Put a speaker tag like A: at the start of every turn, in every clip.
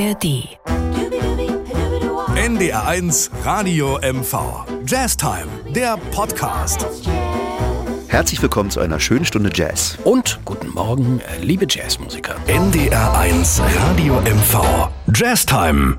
A: ARD.
B: NDR1 Radio MV. Jazztime, der Podcast.
C: Herzlich willkommen zu einer schönen Stunde Jazz.
D: Und guten Morgen, liebe Jazzmusiker.
B: NDR1 Radio MV. Jazztime.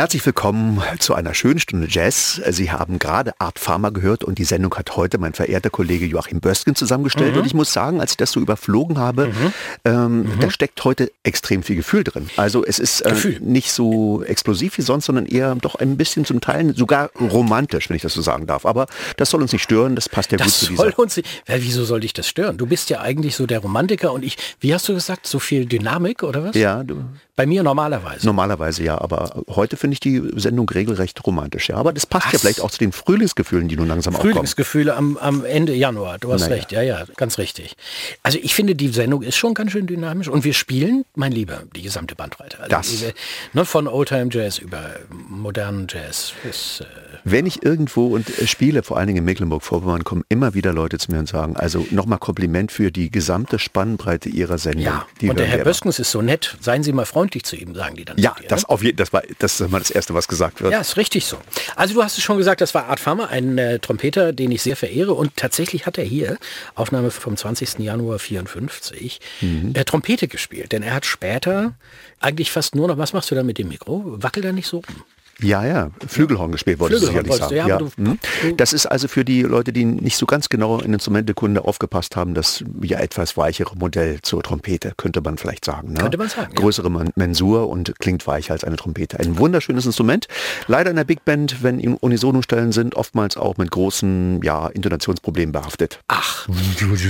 C: Herzlich willkommen zu einer schönen Stunde Jazz. Sie haben gerade Art Pharma gehört und die Sendung hat heute mein verehrter Kollege Joachim Bösken zusammengestellt. Mhm. Und ich muss sagen, als ich das so überflogen habe, mhm. Ähm, mhm. da steckt heute extrem viel Gefühl drin. Also es ist äh, nicht so explosiv wie sonst, sondern eher doch ein bisschen zum Teil sogar romantisch, wenn ich das so sagen darf. Aber das soll uns nicht stören, das passt ja
D: das
C: gut zu
D: dieser... Soll uns ja, wieso soll dich das stören? Du bist ja eigentlich so der Romantiker und ich, wie hast du gesagt, so viel Dynamik oder was?
C: Ja, du,
D: bei mir normalerweise.
C: Normalerweise ja, aber heute finde ich die Sendung regelrecht romantisch. Ja, aber das passt Was? ja vielleicht auch zu den Frühlingsgefühlen, die nun langsam
D: aufkommen. Frühlingsgefühle am, am Ende Januar. Du hast naja. recht. Ja, ja, ganz richtig. Also ich finde, die Sendung ist schon ganz schön dynamisch und wir spielen, mein Lieber, die gesamte Bandbreite. Also
C: das.
D: Diese, ne, von Oldtime Jazz über modernen Jazz bis, äh,
C: Wenn ich irgendwo und äh, spiele, vor allen Dingen in Mecklenburg-Vorpommern, kommen immer wieder Leute zu mir und sagen, also nochmal Kompliment für die gesamte Spannbreite Ihrer Sendung.
D: Ja, und der Herr Böskens ist so nett. Seien Sie mal freundlich zu ihm, sagen die dann.
C: Ja, das, ne? auf je, das war das, ist mal das Erste, was gesagt wird.
D: Ja, ist richtig so. Also du hast es schon gesagt, das war Art Farmer, ein äh, Trompeter, den ich sehr verehre. Und tatsächlich hat er hier, Aufnahme vom 20. Januar 54, mhm. äh, Trompete gespielt. Denn er hat später eigentlich fast nur noch, was machst du da mit dem Mikro? Wackel da nicht so rum.
C: Ja, ja, Flügelhorn gespielt, wolltest Flügelhorn du sicherlich sagen. Ja, ja. Du, hm? Das ist also für die Leute, die nicht so ganz genau in Instrumentekunde aufgepasst haben, das ja etwas weichere Modell zur Trompete, könnte man vielleicht sagen. Ne?
D: Könnte man sagen.
C: Größere ja. Mensur und klingt weicher als eine Trompete. Ein wunderschönes Instrument. Leider in der Big Band, wenn Unisono-Stellen sind, oftmals auch mit großen ja, Intonationsproblemen behaftet.
D: Ach.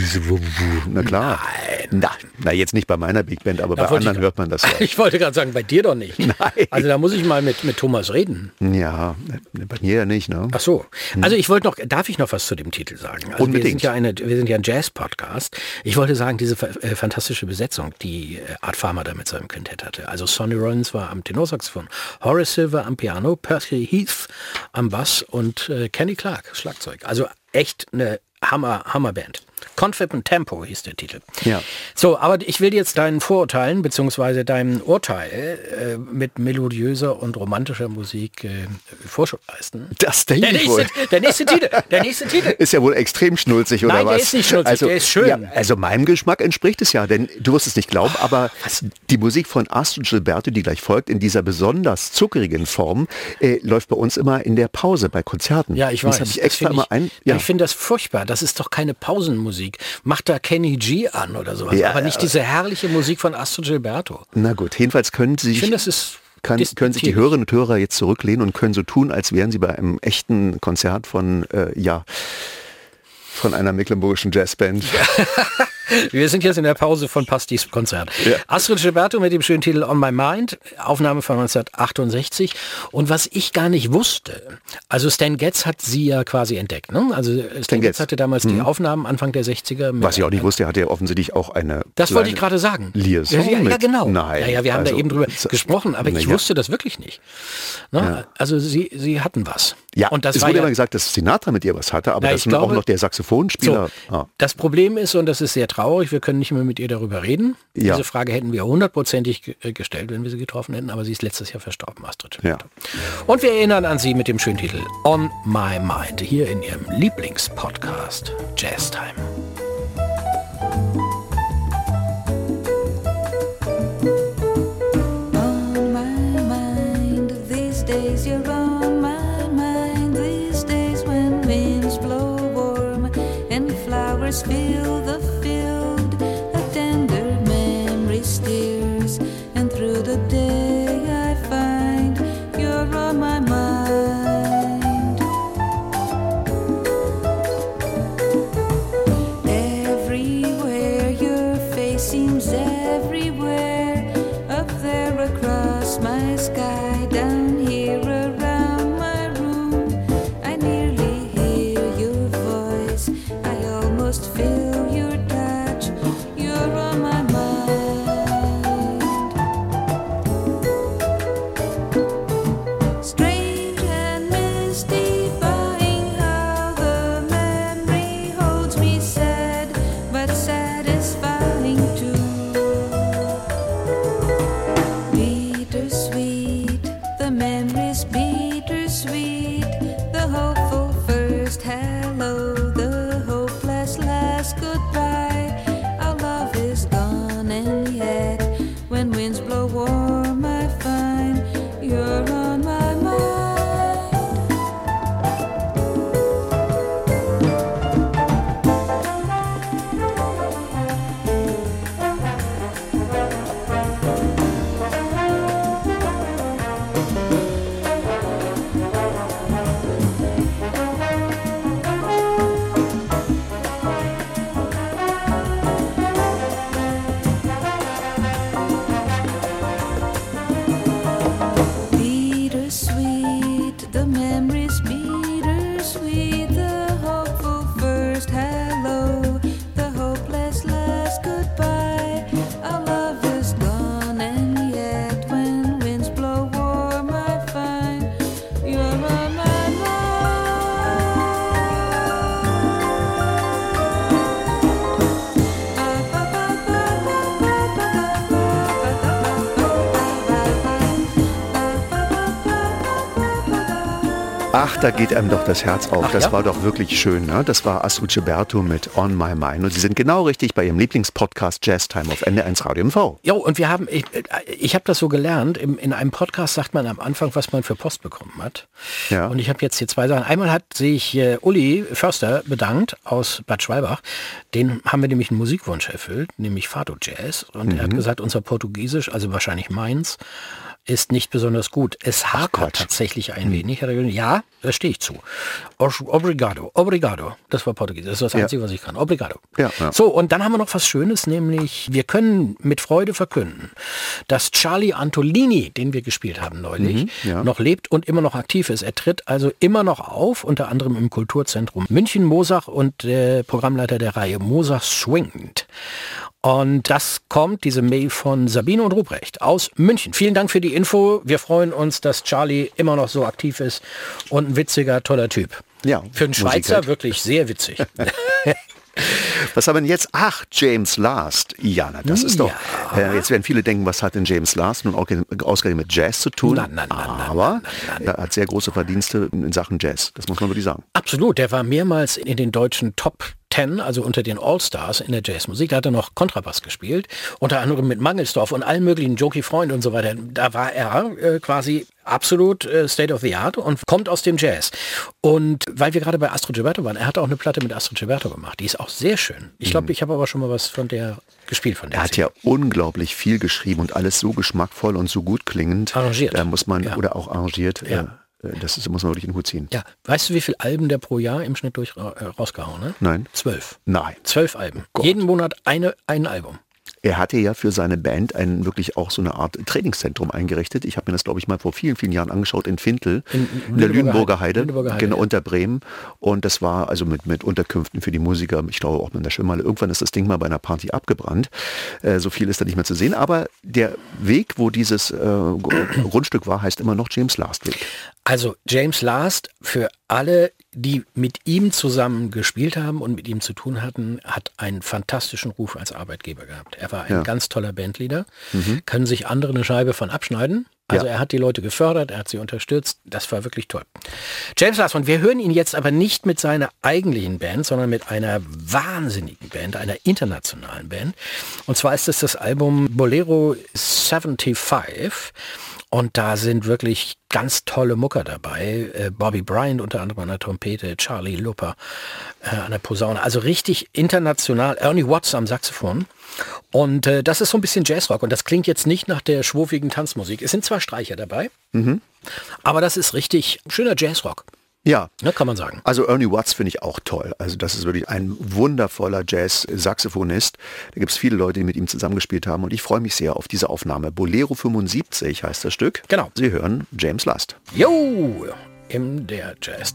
C: Na klar. Nein. Na, na, jetzt nicht bei meiner Big Band, aber da bei anderen hört man das ja.
D: Ich wollte gerade sagen, bei dir doch nicht.
C: Nein.
D: Also da muss ich mal mit, mit Thomas reden reden.
C: Ja, bei mir ja nicht. Ne?
D: Ach so. Also ich wollte noch, darf ich noch was zu dem Titel sagen? Also
C: Unbedingt.
D: Wir sind ja, eine, wir sind ja ein Jazz-Podcast. Ich wollte sagen, diese äh, fantastische Besetzung, die äh, Art Farmer da mit seinem Quintett hatte. Also Sonny Rollins war am Tenorsaxophon, Horace Silver am Piano, Percy Heath am Bass und äh, Kenny Clark, Schlagzeug. Also echt eine Hammer, Hammerband. Confident Tempo hieß der Titel.
C: Ja.
D: So, aber ich will jetzt deinen Vorurteilen beziehungsweise deinem Urteil äh, mit melodiöser und romantischer Musik äh, Vorschub leisten.
C: Das denke
D: der
C: ich nächste, wohl.
D: Der nächste Titel, der nächste Titel.
C: Ist ja wohl extrem schnulzig, oder
D: Nein,
C: was?
D: der ist nicht schnulzig,
C: also,
D: der ist schön. Ja,
C: also meinem Geschmack entspricht es ja, denn du wirst es nicht glauben, oh, aber was? die Musik von Astrid Gilberto, die gleich folgt, in dieser besonders zuckerigen Form, äh, läuft bei uns immer in der Pause bei Konzerten.
D: Ja, ich weiß.
C: Das ich extra immer ein. Ja.
D: Ich finde das furchtbar. Das ist doch keine Pausenmusik. Macht da Kenny G an oder sowas. Ja, aber nicht diese herrliche Musik von Astro Gilberto.
C: Na gut, jedenfalls können Sie sich...
D: Ich finde, das ist
C: kann, können sich die Hörerinnen und Hörer jetzt zurücklehnen und können so tun, als wären sie bei einem echten Konzert von, äh, ja, von einer mecklenburgischen Jazzband.
D: Wir sind jetzt in der Pause von Pastis Konzert. Ja. Astrid Gilberto mit dem schönen Titel On My Mind, Aufnahme von 1968. Und was ich gar nicht wusste, also Stan Getz hat sie ja quasi entdeckt. Ne? Also Stan, Stan Getz hatte damals mhm. die Aufnahmen Anfang der 60er.
C: Was ich auch nicht wusste, er hatte ja offensichtlich auch eine
D: Das wollte ich gerade sagen.
C: Liaison
D: ja, ja, genau.
C: Nein.
D: Naja, wir haben also, da eben drüber gesprochen, aber ich wusste das wirklich nicht. Ne? Also sie, sie hatten was.
C: Ja, und das es wurde ja immer gesagt, dass Sinatra mit ihr was hatte, aber Na, das ist auch noch der Saxophonspieler.
D: So, ah. Das Problem ist, und das ist sehr traurig, wir können nicht mehr mit ihr darüber reden. Ja. Diese Frage hätten wir hundertprozentig äh, gestellt, wenn wir sie getroffen hätten, aber sie ist letztes Jahr verstorben, Astrid.
C: Ja.
D: Und wir erinnern an sie mit dem schönen Titel On My Mind, hier in ihrem Lieblingspodcast Jazz Time. flowers fill the
E: field, a tender memory steers, and through the day I find you're on my mind. Everywhere your face seems everywhere, up there across my sky.
C: Ach, da geht einem doch das Herz auf.
D: Ach,
C: das
D: ja?
C: war doch wirklich schön. Ne? Das war Astrid Gilberto mit On My Mind. Und Sie sind genau richtig bei Ihrem Lieblingspodcast Jazz Time auf NDR1 Radio MV.
D: Jo, und wir haben, ich, ich habe das so gelernt, im, in einem Podcast sagt man am Anfang, was man für Post bekommen hat.
C: Ja.
D: Und ich habe jetzt hier zwei Sachen. Einmal hat sich äh, Uli Förster bedankt aus Bad Schwalbach. Den haben wir nämlich einen Musikwunsch erfüllt, nämlich Fado Jazz. Und er hat gesagt, unser Portugiesisch, also wahrscheinlich meins, ist nicht besonders gut. Es
C: Gott.
D: tatsächlich ein wenig. Er gesagt, Ja, da stehe ich zu. Obrigado, obrigado. Das war Portugiesisch. Das ist das Einzige, was ich kann. Obrigado.
C: Ja, ja.
D: So, und dann haben wir noch was Schönes, nämlich wir können mit Freude verkünden, dass Charlie Antolini, den wir gespielt haben neulich,
C: ja.
D: noch lebt und immer noch aktiv ist. Er tritt also immer noch auf, unter anderem im Kulturzentrum München, Mosach und der Programmleiter der Reihe Mosach Swingend. Und das kommt, diese Mail von Sabine und Ruprecht aus München. Vielen Dank für die Info. Wir freuen uns, dass Charlie immer noch so aktiv ist und ein witziger, toller Typ.
C: Ja,
D: Für einen Schweizer
C: halt.
D: wirklich sehr witzig.
C: Was haben wir denn jetzt? Ach, James Last. Ja, na, das ist doch. Äh, jetzt werden viele denken, was hat denn James Last nun ausgerechnet mit Jazz zu tun?
D: Nein, nein, nein, nein,
C: Aber er hat sehr große Verdienste in Sachen Jazz. Das muss man wirklich sagen.
D: Absolut, der war mehrmals in den deutschen Top 10, also unter den All-Stars in der Jazzmusik. Da hat er noch Kontrabass gespielt, unter anderem mit Mangelsdorf und allen möglichen Jockey Freund und so weiter. Da war er äh, quasi absolut äh, State of the Art und kommt aus dem Jazz. Und weil wir gerade bei Astrid Gilberto waren, er hat auch eine Platte mit Astrid Gilberto gemacht. Die ist auch sehr schön. Ich glaube, ich habe aber schon mal was von der gespielt von der.
C: Er hat ja unglaublich viel geschrieben und alles so geschmackvoll und so gut klingend.
D: Arrangiert.
C: Da muss man,
D: Ja.
C: oder auch arrangiert.
D: Ja.
C: Äh, das ist, muss man wirklich in den Hut ziehen.
D: ja, weißt du, wie viele Alben der pro Jahr im Schnitt durch äh, rausgehauen hat?
C: Nein.
D: Zwölf.
C: Nein.
D: Zwölf Alben.
C: Gott.
D: Jeden Monat eine, ein Album.
C: Er hatte ja für seine Band ein wirklich auch so eine Art Trainingszentrum eingerichtet. Ich habe mir das, glaube ich, mal vor vielen, vielen Jahren angeschaut in Fintel, in, der
D: Lüneburger
C: Lüneburger
D: Heide.
C: Heide,
D: Lüneburger Heide,
C: genau
D: ja.
C: unter Bremen. Und das war also mit, mit Unterkünften für die Musiker, ich glaube auch mit der Schwimmhalle. Irgendwann ist das Ding mal bei einer Party abgebrannt. Äh, so viel ist da nicht mehr zu sehen. Aber der Weg, wo dieses äh, Grundstück war, heißt immer noch James Last Weg.
D: Also James Last, für alle, die mit ihm zusammen gespielt haben und mit ihm zu tun hatten, hat einen fantastischen Ruf als Arbeitgeber gehabt. Er war ein
C: Ja. Mhm.
D: ganz toller Bandleader, können sich andere eine Scheibe von abschneiden. Also
C: Ja.
D: er hat die Leute gefördert, er hat sie unterstützt. Das war wirklich toll. James Last, wir hören ihn jetzt aber nicht mit seiner eigentlichen Band, sondern mit einer wahnsinnigen Band, einer internationalen Band. Und zwar ist es das Album Bolero 75. Und da sind wirklich ganz tolle Mucker dabei. Äh, Bobby Bryant unter anderem an der Trompete, Charlie Lupper äh, an der Posaune. Also richtig international. Ernie Watts am Saxophon. Und äh, das ist so ein bisschen Jazzrock. Und das klingt jetzt nicht nach der schwuffigen Tanzmusik. Es sind zwar Streicher dabei, aber das ist richtig schöner Jazzrock.
C: Ja,
D: Ne, kann man sagen.
C: Also Ernie Watts finde ich auch toll. Also das ist wirklich ein wundervoller Jazz-Saxophonist. Da gibt es viele Leute, die mit ihm zusammengespielt haben und ich freue mich sehr auf diese Aufnahme. Bolero 75 heißt das Stück.
D: Genau.
C: Sie hören James Last.
D: Jo, in der Jazz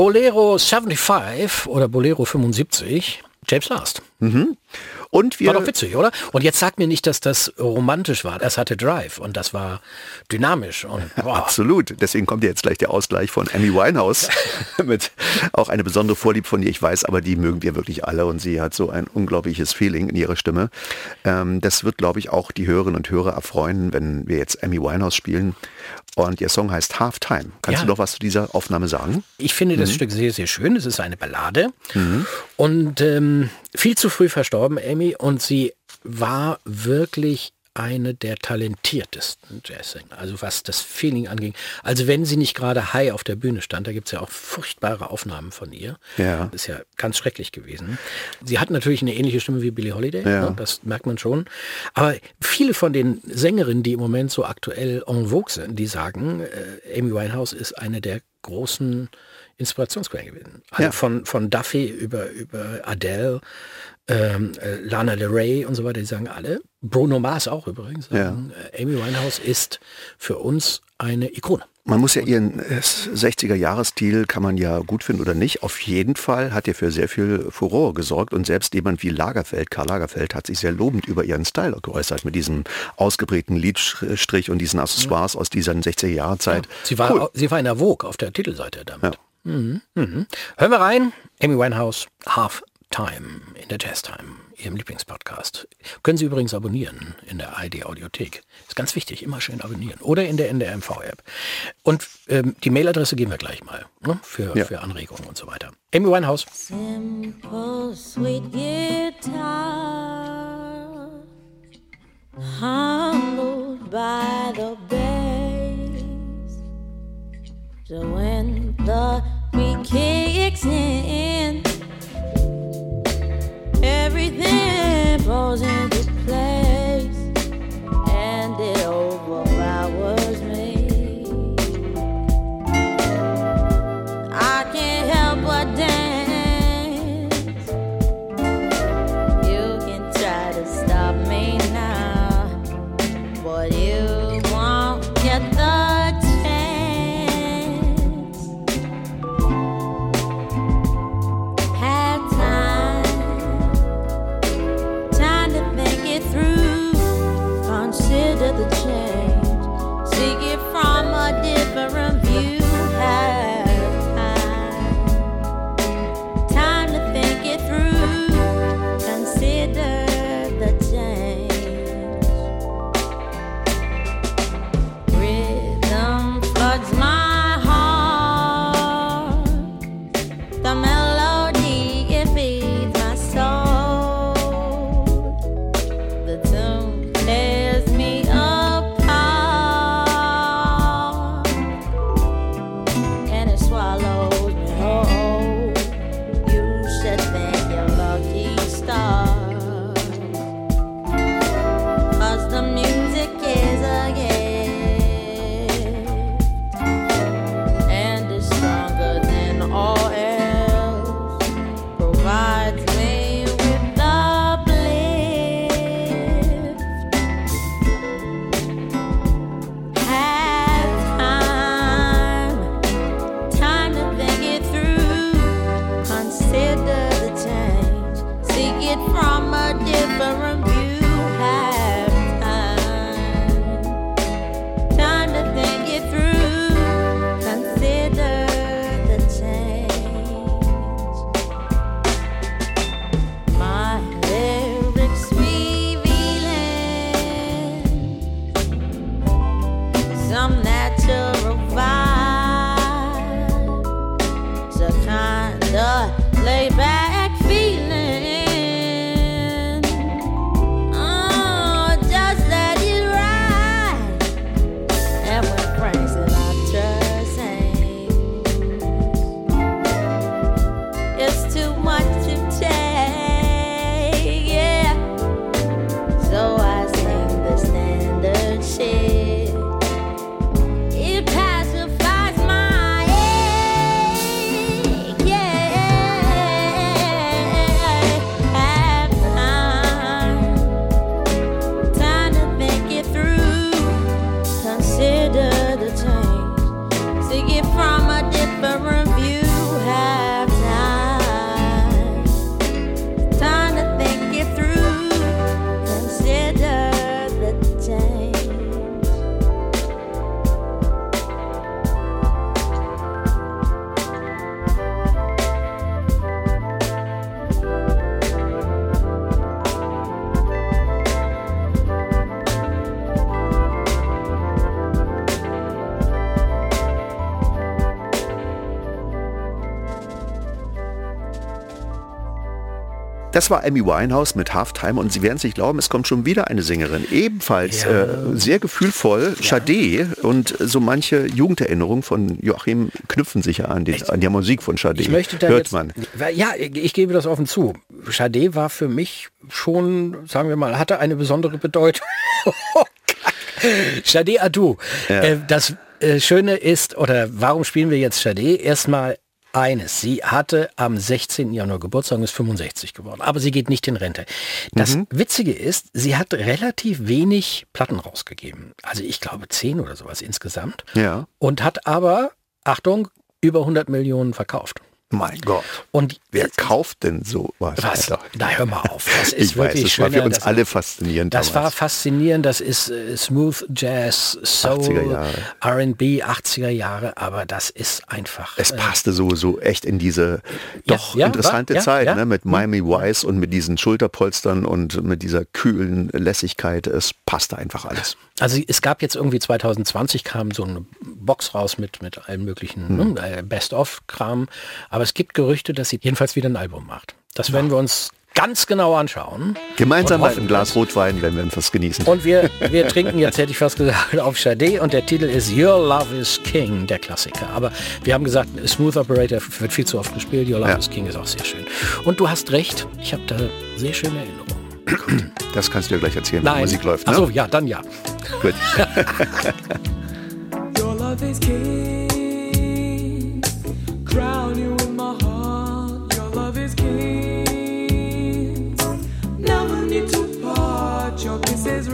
D: Bolero 75 oder Bolero 75, James Last.
C: Mhm. Und wir
D: War doch witzig, oder? Und jetzt sag mir nicht, dass das romantisch war. Das hatte Drive und das war dynamisch. Und, boah.
C: Absolut. Deswegen kommt jetzt gleich der Ausgleich von Amy Winehouse mit auch eine besondere Vorliebe von ihr. Ich weiß, aber die mögen wir wirklich alle und sie hat so ein unglaubliches Feeling in ihrer Stimme. Ähm, das wird, glaube ich, auch die Hörerinnen und Hörer erfreuen, wenn wir jetzt Amy Winehouse spielen. Und ihr Song heißt Half Time. Kannst
D: Ja.
C: du noch was zu dieser Aufnahme sagen?
D: Ich finde das Stück sehr, sehr schön. Es ist eine Ballade. Und ähm, viel zu früh verstorben, Amy. Und sie war wirklich eine der talentiertesten Jazzsänger. Also was das Feeling anging. Also wenn sie nicht gerade high auf der Bühne stand, da gibt es ja auch furchtbare Aufnahmen von ihr.
C: Ja.
D: Das ist ja ganz schrecklich gewesen. Sie hat natürlich eine ähnliche Stimme wie Billie Holiday,
C: Ja.
D: ne? das merkt man schon. Aber viele von den Sängerinnen, die im Moment so aktuell en vogue sind, die sagen, äh, Amy Winehouse ist eine der großen Inspirationsquellen gewesen. Also
C: Ja.
D: von, von Duffy über, über Adele, ähm, äh, Lana Del Rey und so weiter, die sagen alle, Bruno Mars auch übrigens, sagen, äh, Amy Winehouse ist für uns eine Ikone.
C: Man muss ja ihren äh, 60er-Jahres-Stil kann man ja gut finden oder nicht. Auf jeden Fall hat er für sehr viel Furore gesorgt und selbst jemand wie Lagerfeld, Karl Lagerfeld, hat sich sehr lobend über ihren Style geäußert mit diesem ausgeprägten Lidstrich und diesen Accessoires aus dieser 60er-Jahre-Zeit.
D: Sie war,
C: Cool.
D: sie war in der Vogue auf der Titelseite damit.
C: Ja.
D: Mhm. Mhm. Hören wir rein. Amy Winehouse, Half Time in der Jazz Time, Ihrem Lieblingspodcast. Können Sie übrigens abonnieren in der ID Audiothek. Ist ganz wichtig, immer schön abonnieren. Oder in der NDR-MV-App. Und ähm, die Mailadresse geben wir gleich mal ne? für,
C: Ja.
D: für Anregungen und so weiter. Amy Winehouse.
A: Simple, sweet guitar, humbled by the bass. So when the beat kicks in, everything falls into
C: Das war Amy Winehouse mit Halftime und Sie werden es nicht glauben, es kommt schon wieder eine Sängerin, ebenfalls
D: Ja.
C: äh, sehr gefühlvoll, Sade und so manche Jugenderinnerungen von Joachim knüpfen sich ja an die, an die Musik von Sade.
D: Ich möchte da
C: Hört
D: jetzt,
C: man.
D: Ja, ich gebe das offen zu. Sade war für mich schon, sagen wir mal, hatte eine besondere Bedeutung. Sade Adu. Äh, das äh, Schöne ist, oder warum spielen wir jetzt Sade? Erstmal eines. Sie hatte am 16. Januar Geburtstag und ist 65 geworden. Aber sie geht nicht in Rente. Das Witzige ist, sie hat relativ wenig Platten rausgegeben. Also ich glaube 10 oder sowas insgesamt.
C: Ja.
D: Und hat aber, Achtung, über 100 Millionen verkauft.
C: Mein Gott.
D: Und
C: Wer kauft denn so was?
D: was? Na hör mal auf. Das ist
C: Ich weiß,
D: wirklich
C: das war für
D: schöner,
C: uns
D: das,
C: alle faszinierend.
D: Das war
C: damals.
D: faszinierend. Das ist äh, Smooth Jazz,
C: 80er
D: Soul. R&B, 80er Jahre. Aber das ist einfach.
C: Es
D: äh,
C: passte so, so echt in diese
D: Ja,
C: doch
D: ja,
C: interessante
D: war- ja,
C: Zeit,
D: ja.
C: Ne? mit Miami Vice und mit diesen Schulterpolstern und mit dieser kühlen Lässigkeit. Es passte einfach alles.
D: Also es gab jetzt irgendwie 2020 kam so eine Box raus mit, mit allen möglichen
C: Hm.
D: ne, Best-of-Kram. Aber es gibt Gerüchte, dass sie jedenfalls wieder ein Album macht. Das werden wir uns ganz genau anschauen.
C: Gemeinsam auf ein Glas Rotwein, wenn wir etwas genießen.
D: Und wir, wir trinken jetzt, hätte ich fast gesagt, auf Sade und der Titel ist Your Love is King, der Klassiker. Aber wir haben gesagt, Smooth Operator wird viel zu oft gespielt, Your Love
C: Ja.
D: is King ist auch sehr schön. Und du hast recht, ich habe da sehr schöne Erinnerungen.
C: Das kannst du dir gleich erzählen, wenn
D: Nein.
C: Musik läuft. Ne?
D: Ach so, ja, dann ja.
C: Gut.
F: Your love is king. Crown Never need to part. Your kisses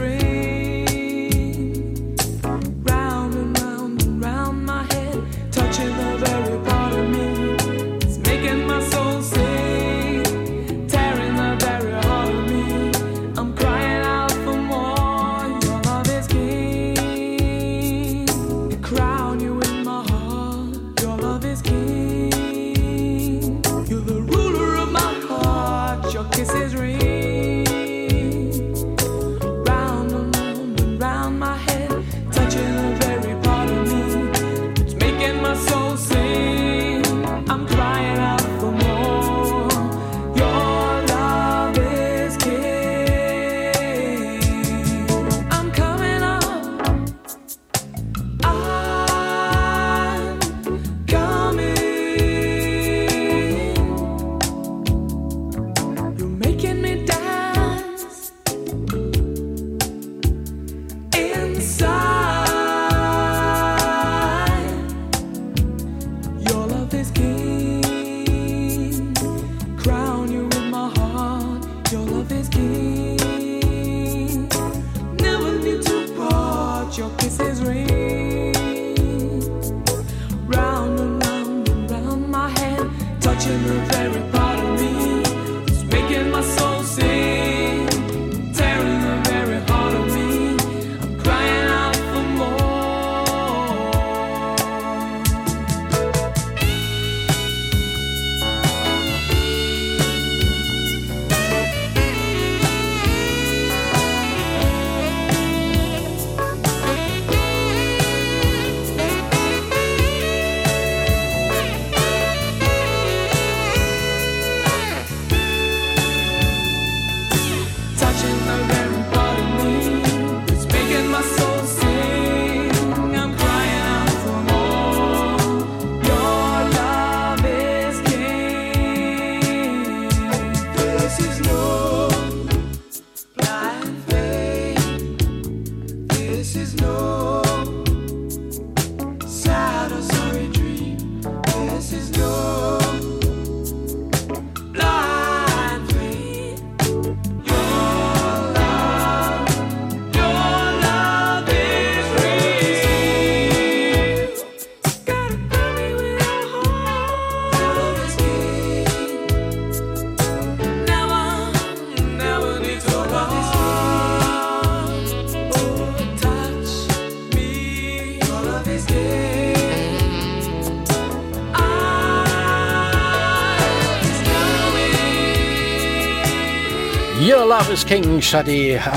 F: Is King,
D: Shadi. Ach,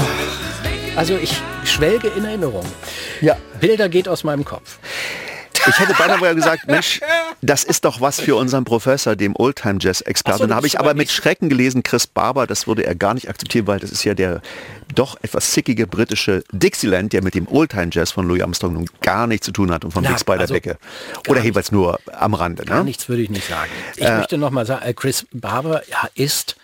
D: Also ich schwelge in Erinnerung.
C: Ja.
D: Bilder geht aus meinem Kopf.
C: Ich hätte beinahe gesagt, Mensch, Das ist doch was für unseren Professor, dem Oldtime-Jazz-Experten.
D: So,
C: Dann habe ich aber mit Schrecken gelesen, Chris Barber, das würde er gar nicht akzeptieren, weil das ist ja der doch etwas zickige britische Dixieland, der mit dem Oldtime-Jazz von Louis Armstrong nun gar nichts zu tun hat und von
D: Na,
C: Bix bei der
D: also
C: Decke.
D: gar
C: Oder jedenfalls nur am Rande.
D: Gar
C: Ne?
D: nichts würde ich nicht sagen. Ich möchte noch mal sagen, äh, Chris Barber ist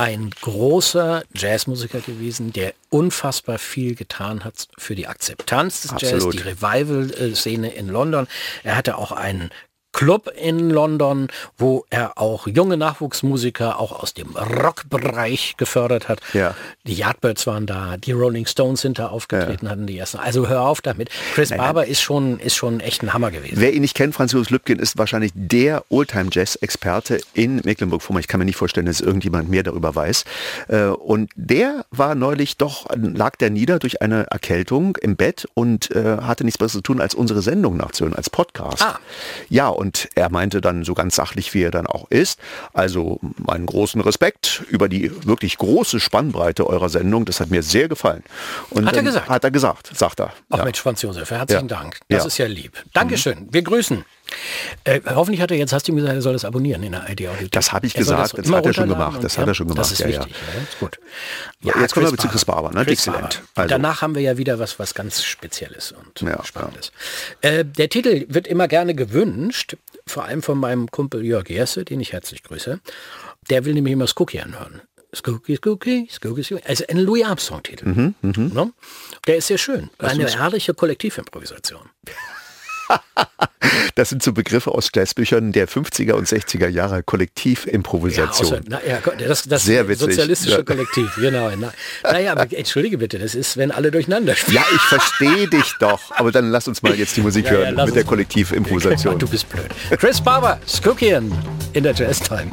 D: ein großer Jazzmusiker gewesen, der unfassbar viel getan hat für die Akzeptanz des
C: Absolut.
D: Jazz, die Revival-Szene in London. Er hatte auch einen Club in London, wo er auch junge Nachwuchsmusiker auch aus dem Rockbereich gefördert hat.
C: Ja.
D: Die Yardbirds waren da, die Rolling Stones sind da aufgetreten, hatten die ersten. Also hör auf damit. Chris Barber ist schon, ist schon echt ein Hammer gewesen.
C: Wer ihn nicht kennt, Franz Josef Lübken ist wahrscheinlich der Oldtime-Jazz-Experte in Mecklenburg-Vorpommern. Ich kann mir nicht vorstellen, dass irgendjemand mehr darüber weiß. Äh, Und der war neulich doch, lag der nieder durch eine Erkältung im Bett und äh, hatte nichts Besseres zu tun, als unsere Sendung nachzuhören, als Podcast.
D: Ah.
C: Ja, und er meinte dann so ganz sachlich, wie er dann auch ist, also meinen großen Respekt über die wirklich große Spannbreite eurer Sendung. Das hat mir sehr gefallen. Und
D: Hat er gesagt?
C: Hat er gesagt, sagt er.
D: Ach
C: Ja.
D: Mensch, Franz Josef, herzlichen
C: Ja.
D: Dank. Das
C: Ja. Mhm.
D: ist ja lieb. Dankeschön. Wir grüßen. Äh, hoffentlich hat er jetzt, hast du ihm gesagt, er soll das abonnieren in der ID Audiothek.
C: Das habe ich
D: Er
C: gesagt, das
D: immer
C: hat er schon gemacht, das hat er schon
D: Das
C: gemacht,
D: ist
C: ja, ja.
D: wichtig, ja. Ist gut.
C: Ja, jetzt kommen wir zu Chris Barber, ne? Dixieland.
D: Barber.
C: Also-
D: danach haben wir ja wieder was, was ganz Spezielles und
C: Ja,
D: Spannendes. Äh, der Titel wird immer gerne gewünscht, vor allem von meinem Kumpel Jörg Jesse, den ich herzlich grüße. Der will nämlich immer Skookie anhören. Skookie, Skookie, Skookie, Skookie. Also ein Louis Armstrong-Titel.
C: Mhm,
D: Ne? Der ist sehr schön. Eine herrliche Kollektivimprovisation.
C: Das sind so Begriffe aus Jazzbüchern der 50er und 60er Jahre
D: Ja,
C: Kollektivimprovisation.
D: außer, na, ja, das, das
C: Sehr witzig,
D: sozialistische
C: ja.
D: Kollektiv, genau. Na, naja, aber entschuldige bitte, das ist, wenn alle durcheinander spielen.
C: ja, ich verstehe dich doch. Aber dann lass uns mal jetzt die Musik
D: Ja, ja,
C: hören mit der. Kollektivimprovisation.
D: Du bist blöd. Chris Barber, Skookian in der Jazz Time.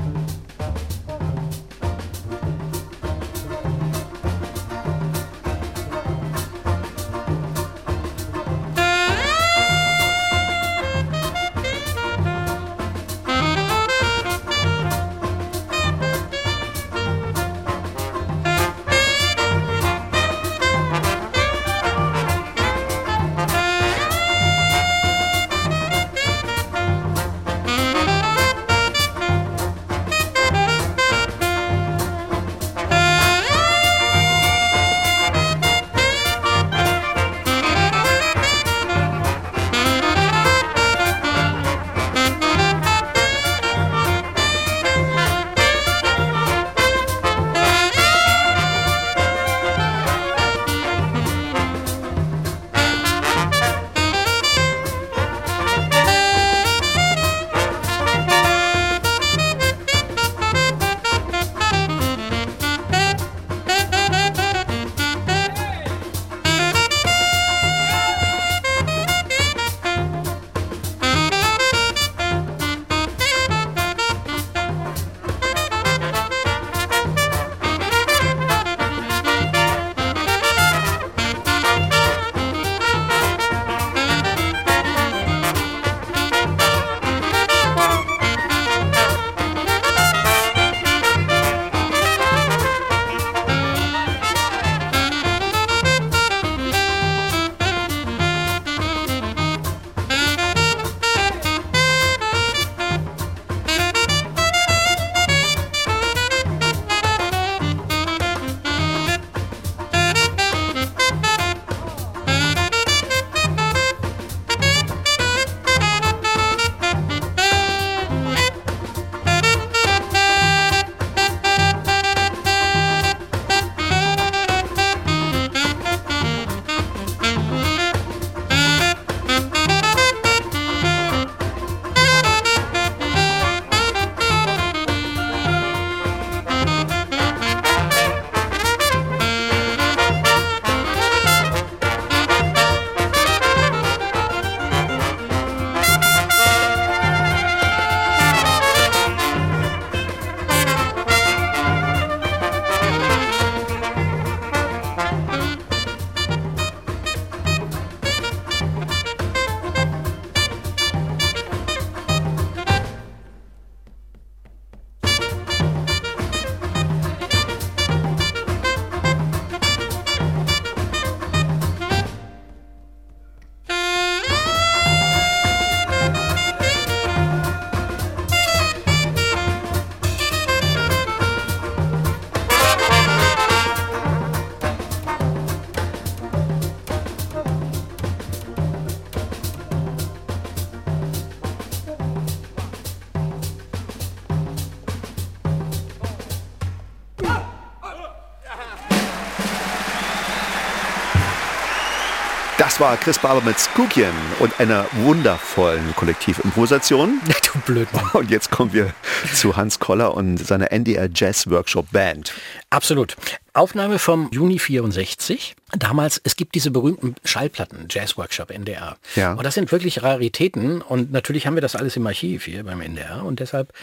C: Das war Chris Barber mit Skookien und einer wundervollen Kollektivimprovisation.
D: Du Blödmann.
C: Und jetzt kommen wir zu Hans Koller und seiner NDR Jazz Workshop Band.
D: Absolut. Aufnahme vom Juni 64. Damals, es gibt diese berühmten Schallplatten, Jazz Workshop, NDR.
C: Ja.
D: Und das sind wirklich Raritäten. Und natürlich haben wir das alles im Archiv hier beim NDR. Und deshalb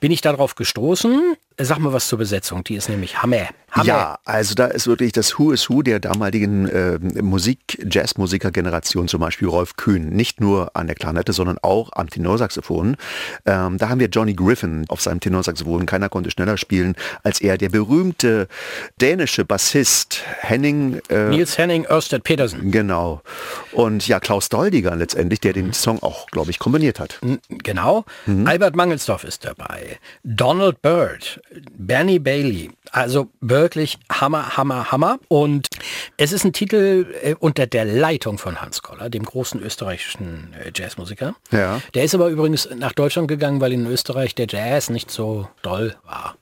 D: bin ich darauf gestoßen. Sag mal was zur Besetzung. Die ist nämlich Hammer. Hammer.
C: Ja, also da ist wirklich das Who is Who der damaligen äh, Musik, Jazzmusiker-Generation, zum Beispiel Rolf Kühn, nicht nur an der Klarnette, sondern auch am Tenorsaxophon. Ähm, da haben wir Johnny Griffin auf seinem Tenorsaxophon. Keiner konnte schneller spielen als er. Der berühmte dänische Bassist Henning äh,
D: Nils Henning, Ørsted Petersen.
C: Genau. Und ja, Klaus Doldiger letztendlich, der den Song auch, glaube ich, kombiniert hat.
D: Genau. Albert Mangelsdorf ist dabei. Donald Byrd, Bernie Bailey. Also wirklich Hammer, Hammer, Hammer. Und es ist ein Titel äh, unter der Leitung von Hans Koller, dem großen österreichischen äh, Jazzmusiker.
C: Ja.
D: Der ist aber übrigens nach Deutschland gegangen, weil in Österreich der Jazz nicht so doll war.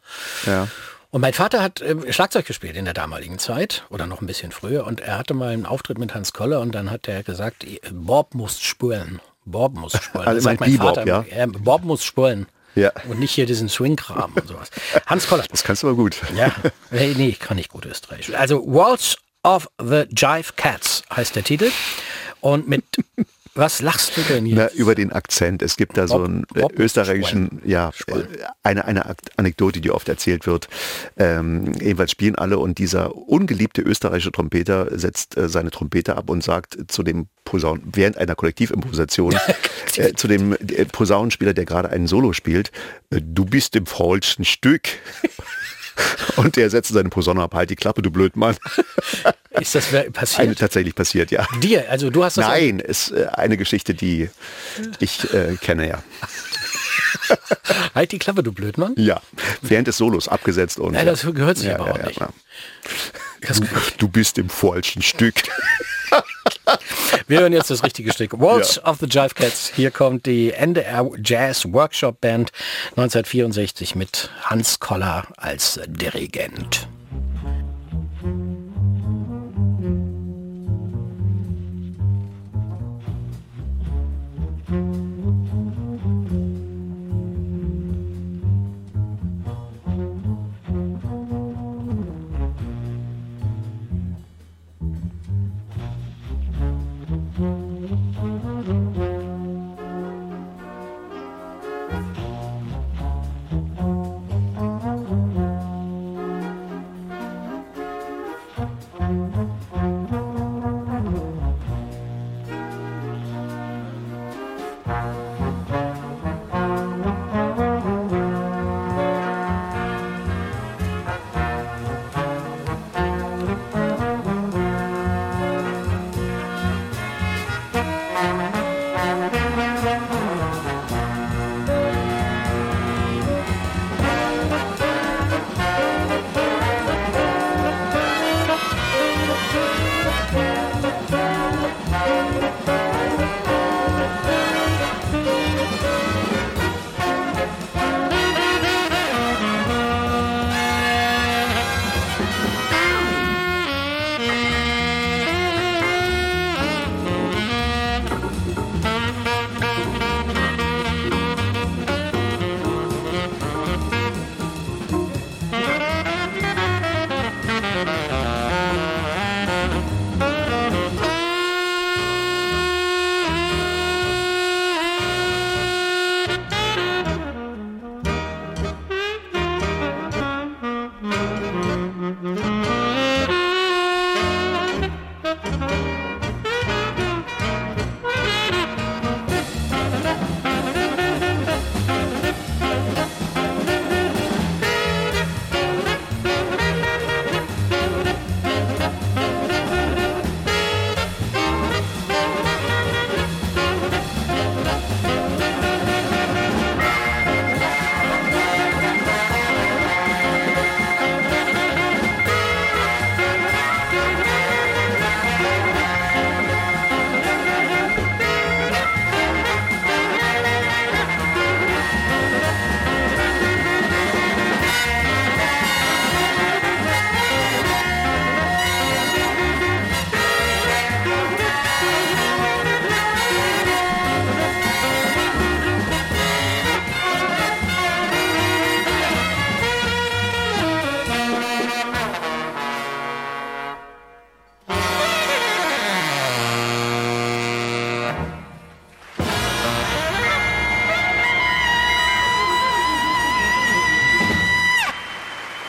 C: Ja.
D: Und mein Vater hat äh, Schlagzeug gespielt in der damaligen Zeit oder noch ein bisschen früher und er hatte mal einen Auftritt mit Hans Koller und dann hat er gesagt, "Eh, Bob muss spulen. Bob muss spulen.
C: Also
D: sagt
C: mein Bebop,
D: immer. Ja, Bob muss spulen.
C: Ja.
D: Und nicht hier diesen Swing-Kram und sowas. Hans Koller.
C: Das kannst du aber gut.
D: Ja, nee, nee, ich kann nicht gut Österreichisch. Also Waltz of the Jive Cats heißt der Titel. Und mit, was lachst du denn
C: Na,
D: jetzt?
C: über den Akzent. Es gibt da so einen äh,
D: Bob
C: österreichischen, ja, äh, eine, eine Anekdote, die oft erzählt wird. Ähm, jedenfalls spielen alle und dieser ungeliebte österreichische Trompeter setzt äh, seine Trompete ab und sagt zu dem Posaun, während einer Kollektivimprovisation, äh, zu dem äh, Posaunenspieler, der gerade ein Solo spielt, äh, du bist im falschen Stück. Und der setzt seine Posaune ab, halt die Klappe, du Blödmann.
D: Ist das wer-
C: Eine
D: passiert?
C: tatsächlich passiert, ja.
D: Dir, also du hast das
C: Nein, ist äh, eine Geschichte, die ich äh, kenne, ja.
D: Halt die Klappe, du Blödmann.
C: Ja, während des Solos abgesetzt und.
D: Ja, das gehört sich
C: ja,
D: auch
C: ja,
D: nicht.
C: ja.
D: Das,
C: Du bist im falschen Stück.
D: Wir hören jetzt das richtige Stück. Waltz of the Jive Cats. Hier kommt die NDR Jazz Workshop Band 1964 mit Hans Koller als Dirigent.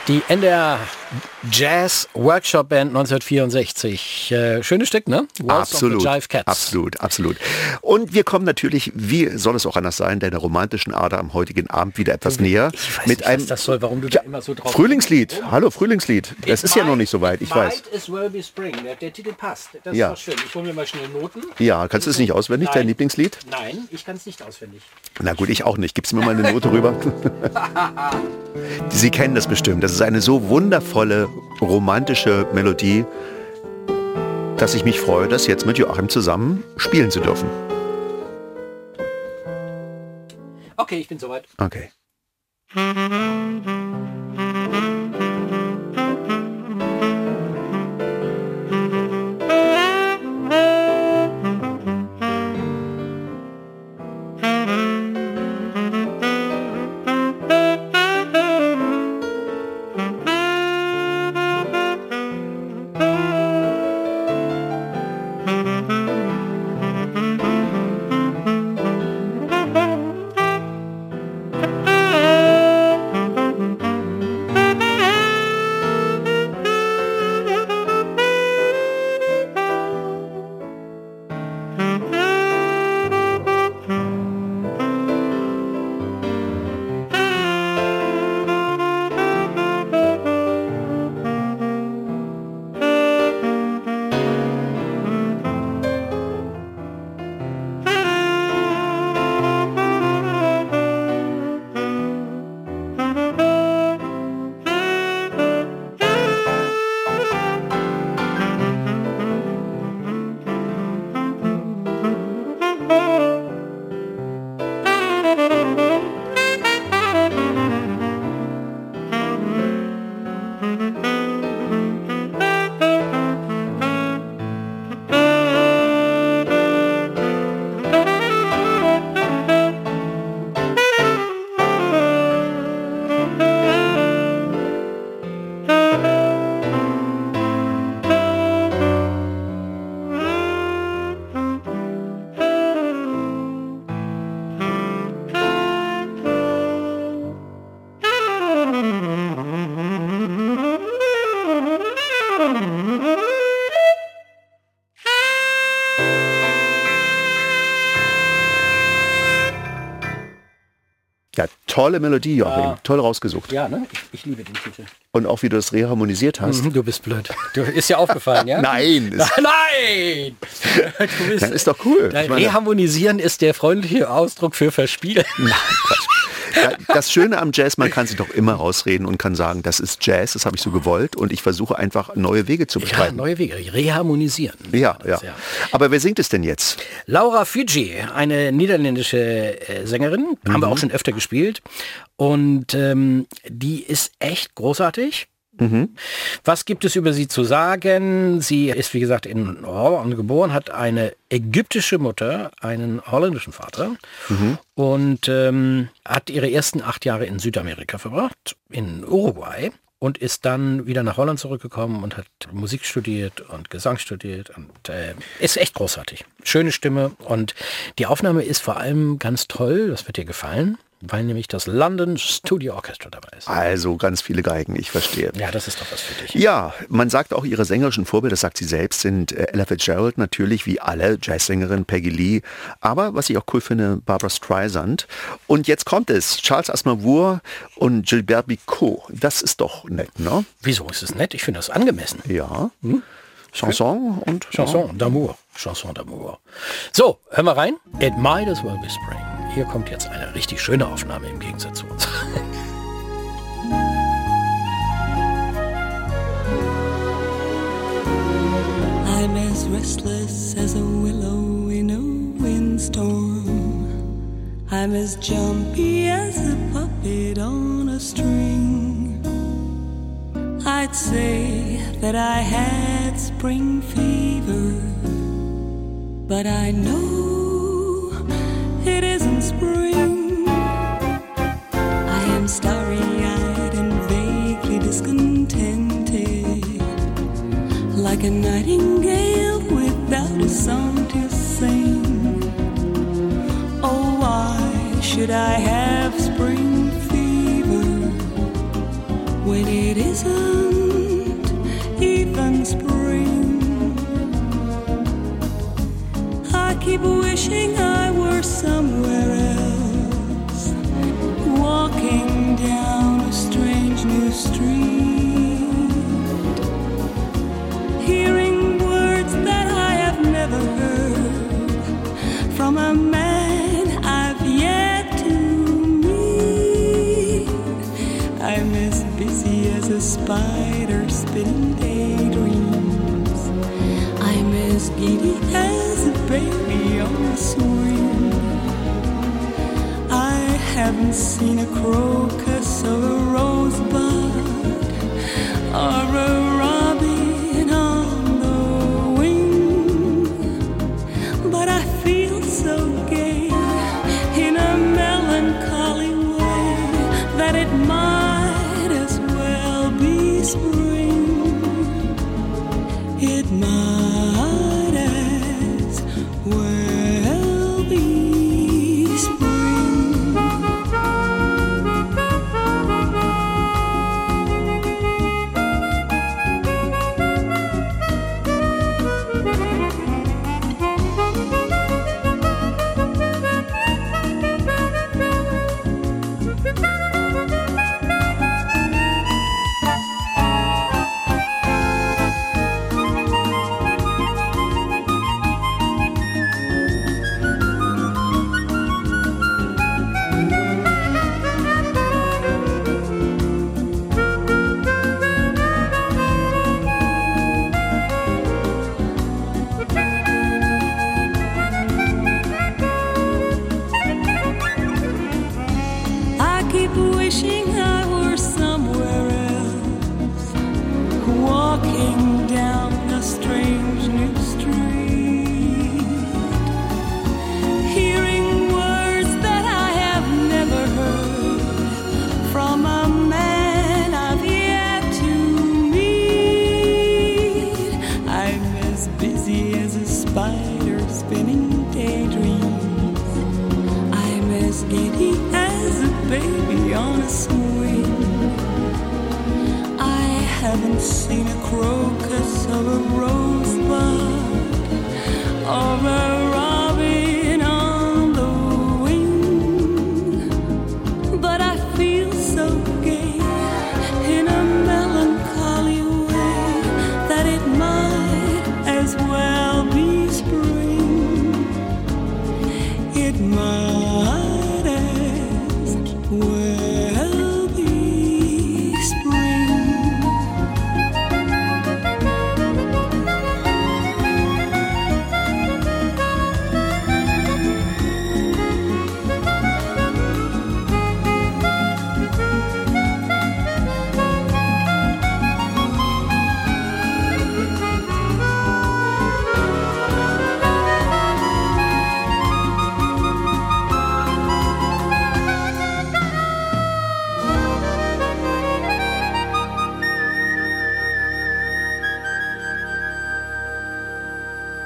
D: Die NDR Jazz Workshop Band 1964. Äh, schönes Stück, ne? The
C: Absolut,
D: Jive Cats.
C: absolut, absolut. Und wir kommen natürlich, wie soll es auch anders sein, deiner romantischen Ader am heutigen Abend wieder etwas näher.
D: Ich weiß
C: mit
D: nicht,
C: einem
D: was das soll, warum du da immer so drauf
C: Frühlingslied. Hallo, Frühlingslied. Das ist ja noch nicht so weit, ich weiß.
D: Might as well be spring. Der, der Titel passt. Das
C: Ja.
D: ist doch schön. Ich hole mir mal schnell Noten.
C: Ja, kannst du es nicht auswendig, dein
D: Nein.
C: Lieblingslied?
D: Nein, ich kann es nicht auswendig.
C: Na gut, ich auch nicht. Gibst du mir mal eine Note rüber? Sie kennen das bestimmt. Das ist eine so wundervolle, romantische Melodie, dass ich mich freue, das jetzt mit Joachim zusammen spielen zu dürfen.
D: Okay, ich bin soweit.
C: Okay. Tolle Melodie, Joachim.
D: Ja.
C: Toll rausgesucht.
D: Ja, ne? Ich, ich liebe den Titel.
C: Und auch wie du das reharmonisiert hast.
D: Mhm, Du bist blöd. Du, ist dir aufgefallen, ja?
C: Nein, ist,
D: Nein! Bist,
C: das ist doch cool.
D: Nein, Reharmonisieren ist der freundliche Ausdruck für Verspielen.
C: Ja, das Schöne am Jazz, man kann sich doch immer rausreden und kann sagen, das ist Jazz, das habe ich so gewollt und ich versuche einfach neue Wege zu
D: Ja,
C: beschreiten.
D: neue Wege. Reharmonisieren.
C: Ja,
D: Das,
C: ja. Aber wer singt es denn jetzt?
D: Laura Fiji, eine niederländische äh, Sängerin, haben
C: Mhm.
D: wir auch schon öfter gespielt. Und ähm, die ist echt großartig.
C: Mhm.
D: Was gibt es über sie zu sagen? Sie ist, wie gesagt, in Holland geboren, hat eine ägyptische Mutter, einen holländischen Vater
C: Mhm.
D: und ähm, hat ihre ersten acht Jahre in Südamerika verbracht, in Uruguay. Und ist dann wieder nach Holland zurückgekommen und hat Musik studiert und Gesang studiert und äh, ist echt großartig. Schöne Stimme und die Aufnahme ist vor allem ganz toll, das wird dir gefallen, weil nämlich das London Studio Orchestra dabei ist.
C: Also ganz viele Geigen, ich verstehe.
D: Ja, das ist doch was für dich.
C: Ja, man sagt auch, ihre sängerischen Vorbilder, das sagt sie selbst, sind äh, Ella Fitzgerald natürlich, wie alle, Jazzsängerin Peggy Lee, aber was ich auch cool finde, Barbara Streisand. Und jetzt kommt es, Charles Aznavour und Gilbert Bicot. Das ist doch nett, ne?
D: Wieso ist es nett? Ich finde das angemessen.
C: Ja. Chanson und
D: Chanson d'amour. Chanson d'amour. So, hör mal rein. It might as well be spring. Hier kommt jetzt eine richtig schöne Aufnahme im Gegensatz zu uns.
F: I'm as restless as a willow in a windstorm. I'm as jumpy as a puppet on a string. I'd say that I had spring fever, but I know it isn't spring. I am starry eyed and vaguely discontented like a nightingale without a song to sing. Oh, why should I have spring fever when it isn't keep wishing I were somewhere else, walking down a strange new street,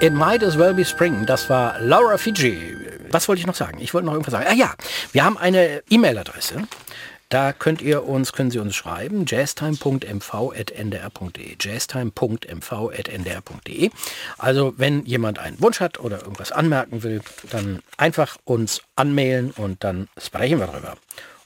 F: It might as well be spring.
D: Das war Laura Fiji. Was wollte ich noch sagen? Ich wollte noch irgendwas sagen. Ah ja, wir haben eine E-Mail-Adresse. Da könnt ihr uns, können Sie uns schreiben, jazztime.mv.ndr.de. jazztime.mv.ndr.de. Also wenn jemand einen Wunsch hat oder irgendwas anmerken will, dann einfach uns anmailen und dann sprechen wir drüber.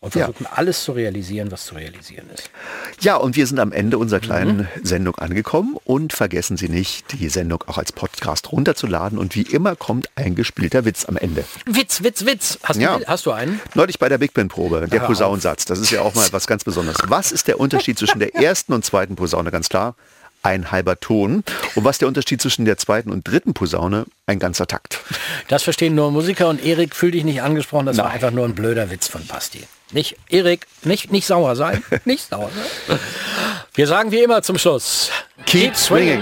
D: Und
C: Ja.
D: versuchen alles zu realisieren, was zu realisieren ist.
C: Ja, und wir sind am Ende unserer kleinen Sendung angekommen und vergessen Sie nicht, die Sendung auch als Podcast runterzuladen und wie immer kommt ein gespielter Witz am Ende.
D: Witz, Witz, Witz. Hast,
C: Ja.
D: du, hast du einen?
C: Neulich bei der Big Band Probe, der. Posaunensatz, das ist ja auch mal was ganz Besonderes. Was ist der Unterschied zwischen der ersten und zweiten Posaune? Ganz klar, ein halber Ton. Und was der Unterschied zwischen der zweiten und dritten Posaune? Ein ganzer Takt.
D: Das verstehen nur Musiker und Erik, fühl dich nicht angesprochen, das war
C: Nein.
D: einfach nur ein blöder Witz von Basti. Nicht, Erik, nicht, nicht sauer sein, nicht sauer sein. Wir sagen wie immer zum Schluss,
C: Keep swinging.